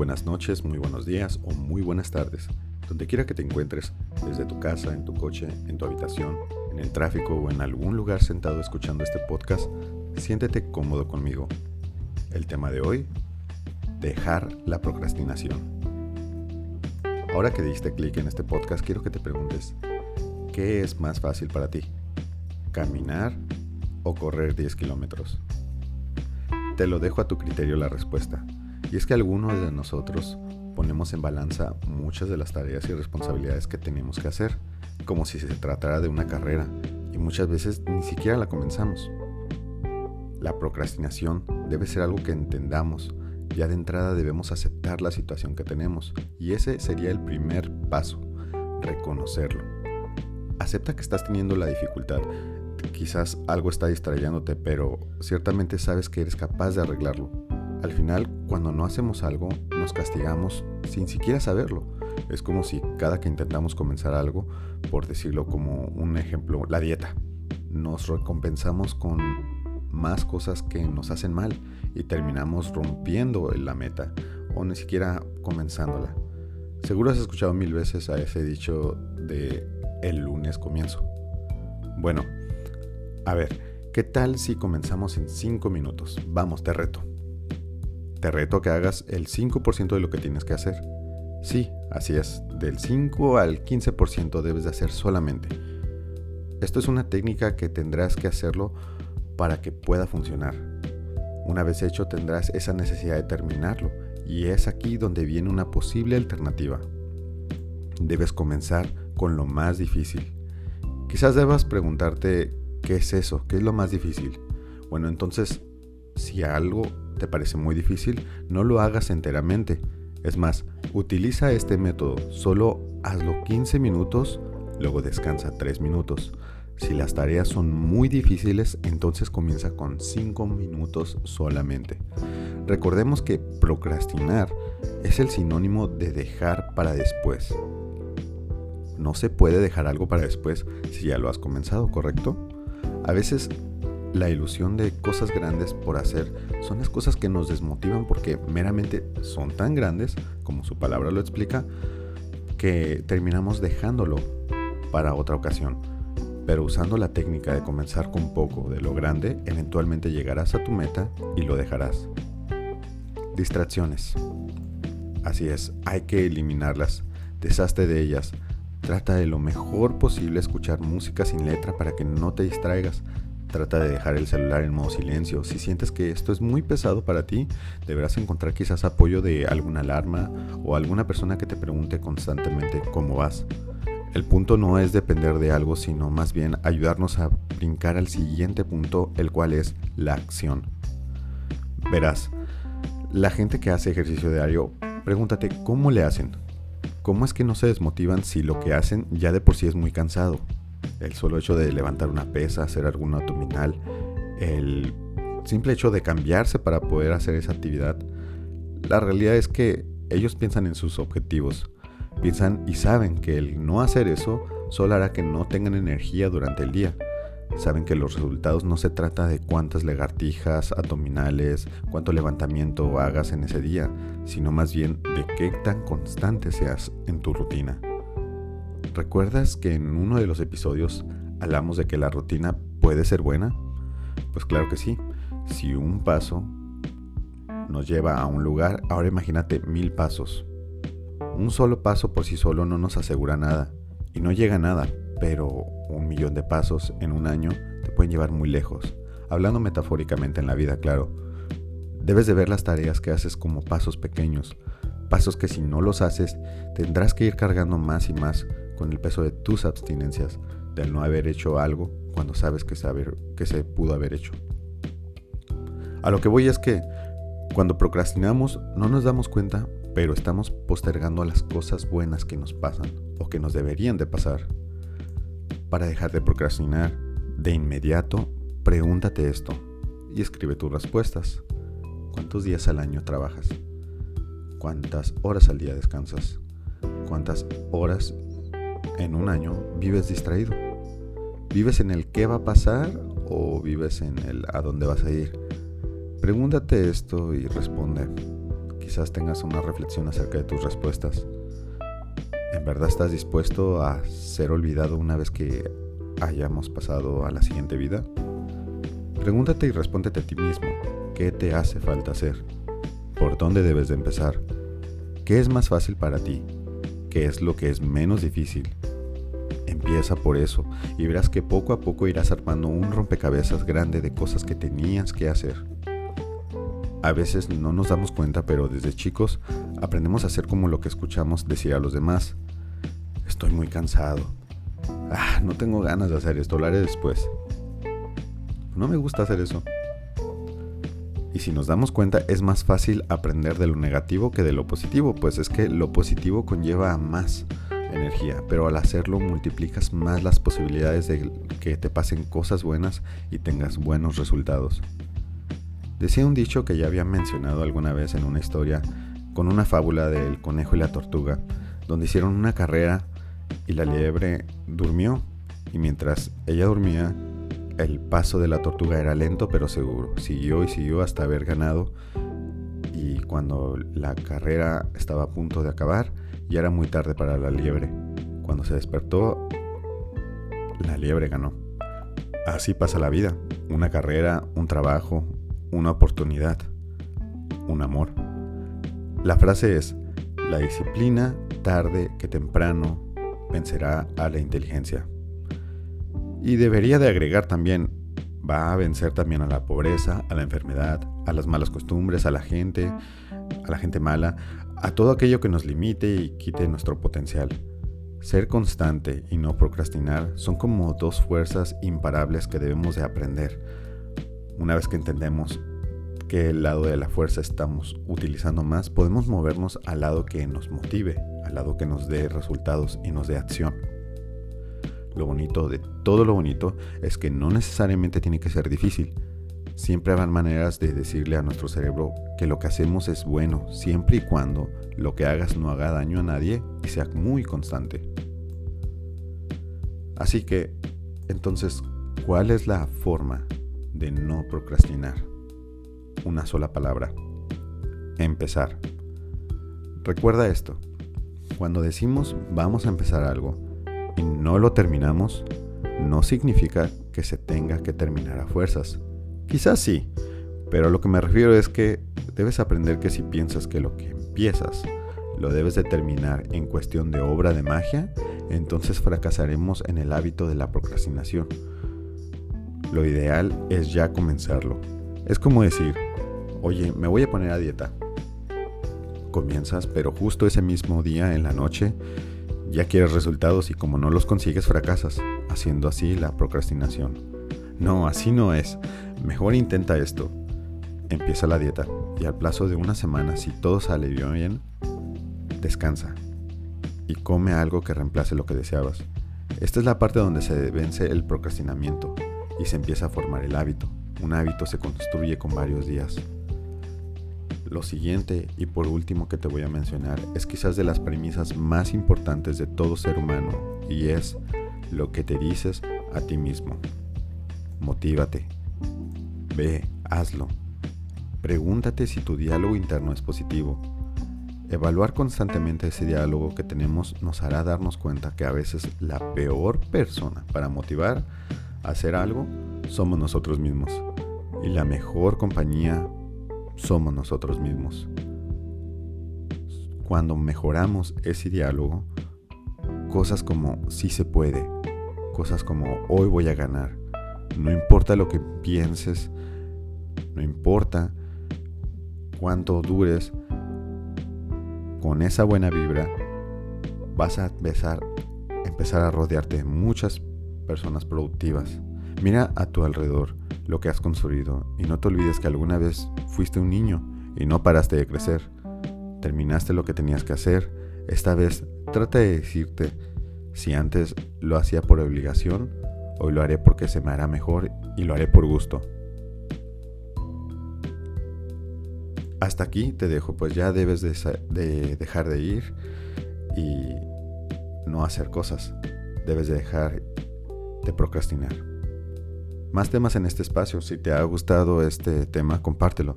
buenas noches, muy buenos días o muy buenas tardes. Donde quiera que te encuentres, desde tu casa, en tu coche, en tu habitación, en el tráfico o en algún lugar sentado escuchando este podcast, siéntete cómodo conmigo. El tema de hoy, dejar la procrastinación. Ahora que diste clic en este podcast, quiero que te preguntes, ¿qué es más fácil para ti? ¿Caminar o correr 10 kilómetros? Te lo dejo a tu criterio la respuesta. Y es que algunos de nosotros ponemos en balanza muchas de las tareas y responsabilidades que tenemos que hacer, como si se tratara de una carrera, y muchas veces ni siquiera la comenzamos. La procrastinación debe ser algo que entendamos, ya de entrada debemos aceptar la situación que tenemos, y ese sería el primer paso, reconocerlo. Acepta que estás teniendo la dificultad, quizás algo está distrayéndote, pero ciertamente sabes que eres capaz de arreglarlo. Al final, cuando no hacemos algo, nos castigamos sin siquiera saberlo. Es como si cada que intentamos comenzar algo, por decirlo como un ejemplo, la dieta, nos recompensamos con más cosas que nos hacen mal y terminamos rompiendo la meta o ni siquiera comenzándola. Seguro has escuchado mil veces a ese dicho de el lunes comienzo. Bueno, a ver, ¿qué tal si comenzamos en 5 minutos? Vamos, te reto. Te reto a que hagas el 5% de lo que tienes que hacer. Sí, así es, del 5 al 15% debes de hacer solamente. Esto es una técnica que tendrás que hacerlo para que pueda funcionar. Una vez hecho tendrás esa necesidad de terminarlo y es aquí donde viene una posible alternativa. Debes comenzar con lo más difícil. Quizás debas preguntarte qué es eso, qué es lo más difícil. Bueno, entonces, si algo te parece muy difícil, no lo hagas enteramente. Es más, utiliza este método, solo hazlo 15 minutos, luego descansa 3 minutos. Si las tareas son muy difíciles, entonces comienza con 5 minutos solamente. Recordemos que procrastinar es el sinónimo de dejar para después. No se puede dejar algo para después si ya lo has comenzado, ¿correcto? A veces la ilusión de cosas grandes por hacer son las cosas que nos desmotivan porque meramente son tan grandes, como su palabra lo explica, que terminamos dejándolo para otra ocasión. Pero usando la técnica de comenzar con poco de lo grande, eventualmente llegarás a tu meta y lo dejarás. Distracciones. Así es, hay que eliminarlas. Deshazte de ellas. Trata de lo mejor posible escuchar música sin letra para que no te distraigas. Trata de dejar el celular en modo silencio. Si sientes que esto es muy pesado para ti, deberás encontrar quizás apoyo de alguna alarma o alguna persona que te pregunte constantemente cómo vas. El punto no es depender de algo, sino más bien ayudarnos a brincar al siguiente punto, el cual es la acción. Verás, la gente que hace ejercicio diario, pregúntate cómo le hacen. ¿Cómo es que no se desmotivan si lo que hacen ya de por sí es muy cansado? El solo hecho de levantar una pesa, hacer algún abdominal, el simple hecho de cambiarse para poder hacer esa actividad. La realidad es que ellos piensan en sus objetivos, piensan y saben que el no hacer eso solo hará que no tengan energía durante el día. Saben que los resultados no se trata de cuántas lagartijas, abdominales, cuánto levantamiento hagas en ese día, sino más bien de qué tan constante seas en tu rutina. ¿Recuerdas que en uno de los episodios hablamos de que la rutina puede ser buena? Pues claro que sí. Si un paso nos lleva a un lugar, ahora imagínate mil pasos. Un solo paso por sí solo no nos asegura nada y no llega a nada, pero un millón de pasos en un año te pueden llevar muy lejos. Hablando metafóricamente en la vida, claro. Debes de ver las tareas que haces como pasos pequeños, pasos que si no los haces tendrás que ir cargando más y más con el peso de tus abstinencias, del no haber hecho algo cuando sabes que, saber, que se pudo haber hecho. A lo que voy es que cuando procrastinamos no nos damos cuenta, pero estamos postergando las cosas buenas que nos pasan o que nos deberían de pasar. Para dejar de procrastinar, de inmediato, pregúntate esto y escribe tus respuestas. ¿Cuántos días al año trabajas? ¿Cuántas horas al día descansas? ¿Cuántas horas en un año vives distraído? ¿Vives en el qué va a pasar o vives en el a dónde vas a ir? Pregúntate esto y responde. quizás tengas una reflexión acerca de tus respuestas. ¿En verdad estás dispuesto a ser olvidado una vez que hayamos pasado a la siguiente vida? Pregúntate y respóndete a ti mismo, ¿qué te hace falta hacer? ¿Por dónde debes de empezar? ¿Qué es más fácil para ti? ¿Qué es lo que es menos difícil? Empieza por eso y verás que poco a poco irás armando un rompecabezas grande de cosas que tenías que hacer. A veces no nos damos cuenta, pero desde chicos aprendemos a hacer como lo que escuchamos decir a los demás. Estoy muy cansado. Ah, no tengo ganas de hacer esto, lo haré después. No me gusta hacer eso. Y si nos damos cuenta, es más fácil aprender de lo negativo que de lo positivo, pues es que lo positivo conlleva más energía, pero al hacerlo multiplicas más las posibilidades de que te pasen cosas buenas y tengas buenos resultados. Decía un dicho que ya había mencionado alguna vez en una historia con una fábula del conejo y la tortuga, donde hicieron una carrera y la liebre durmió y mientras ella dormía el paso de la tortuga era lento pero seguro. Siguió y siguió hasta haber ganado y cuando la carrera estaba a punto de acabar ya era muy tarde para la liebre. Cuando se despertó la liebre ganó. Así pasa la vida. Una carrera, un trabajo, una oportunidad, un amor. La frase es, la disciplina tarde que temprano vencerá a la inteligencia. Y debería de agregar también, va a vencer también a la pobreza, a la enfermedad, a las malas costumbres, a la gente, a la gente mala, a todo aquello que nos limite y quite nuestro potencial. Ser constante y no procrastinar son como dos fuerzas imparables que debemos de aprender una vez que entendemos qué lado de la fuerza estamos utilizando más, podemos movernos al lado que nos motive, al lado que nos dé resultados y nos dé acción. Lo bonito de todo lo bonito es que no necesariamente tiene que ser difícil. Siempre habrá maneras de decirle a nuestro cerebro que lo que hacemos es bueno, siempre y cuando lo que hagas no haga daño a nadie y sea muy constante. Así que, entonces, ¿cuál es la forma de no procrastinar. Una sola palabra. Empezar. Recuerda esto. Cuando decimos vamos a empezar algo y no lo terminamos, no significa que se tenga que terminar a fuerzas. Quizás sí, pero lo que me refiero es que debes aprender que si piensas que lo que empiezas lo debes de terminar en cuestión de obra de magia, entonces fracasaremos en el hábito de la procrastinación lo ideal es ya comenzarlo. Es como decir, oye, me voy a poner a dieta. Comienzas, pero justo ese mismo día en la noche ya quieres resultados y como no los consigues fracasas, haciendo así la procrastinación. No, así no es. Mejor intenta esto. Empieza la dieta y al plazo de una semana, si todo sale bien, descansa y come algo que reemplace lo que deseabas. Esta es la parte donde se vence el procrastinamiento y se empieza a formar el hábito. Un hábito se construye con varios días. Lo siguiente y por último que te voy a mencionar es quizás de las premisas más importantes de todo ser humano y es lo que te dices a ti mismo. Motívate. Ve, hazlo. Pregúntate si tu diálogo interno es positivo. Evaluar constantemente ese diálogo que tenemos nos hará darnos cuenta que a veces la peor persona para motivar hacer algo, somos nosotros mismos. Y la mejor compañía somos nosotros mismos. Cuando mejoramos ese diálogo, cosas como sí se puede, cosas como hoy voy a ganar, no importa lo que pienses, no importa cuánto dures, con esa buena vibra vas a empezar, empezar a rodearte de muchas personas productivas. Mira a tu alrededor lo que has construido y no te olvides que alguna vez fuiste un niño y no paraste de crecer. Terminaste lo que tenías que hacer. Esta vez trata de decirte si antes lo hacía por obligación, hoy lo haré porque se me hará mejor y lo haré por gusto. Hasta aquí te dejo, pues ya debes de, de dejar de ir y no hacer cosas. Debes de dejar de procrastinar. Más temas en este espacio. Si te ha gustado este tema, compártelo.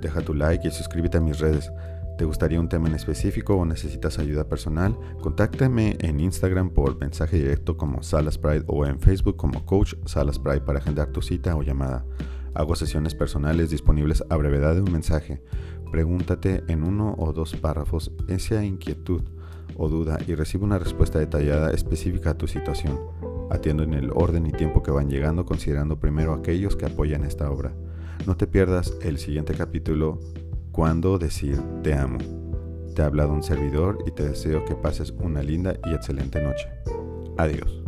Deja tu like y suscríbete a mis redes. ¿Te gustaría un tema en específico o necesitas ayuda personal? Contáctame en Instagram por mensaje directo como Salas Pride o en Facebook como Coach Salas Pride para agendar tu cita o llamada. Hago sesiones personales disponibles a brevedad de un mensaje. Pregúntate en uno o dos párrafos esa inquietud o duda y recibe una respuesta detallada específica a tu situación. Atiendo en el orden y tiempo que van llegando considerando primero aquellos que apoyan esta obra. No te pierdas el siguiente capítulo cuándo decir te amo. Te ha hablado un servidor y te deseo que pases una linda y excelente noche. Adiós.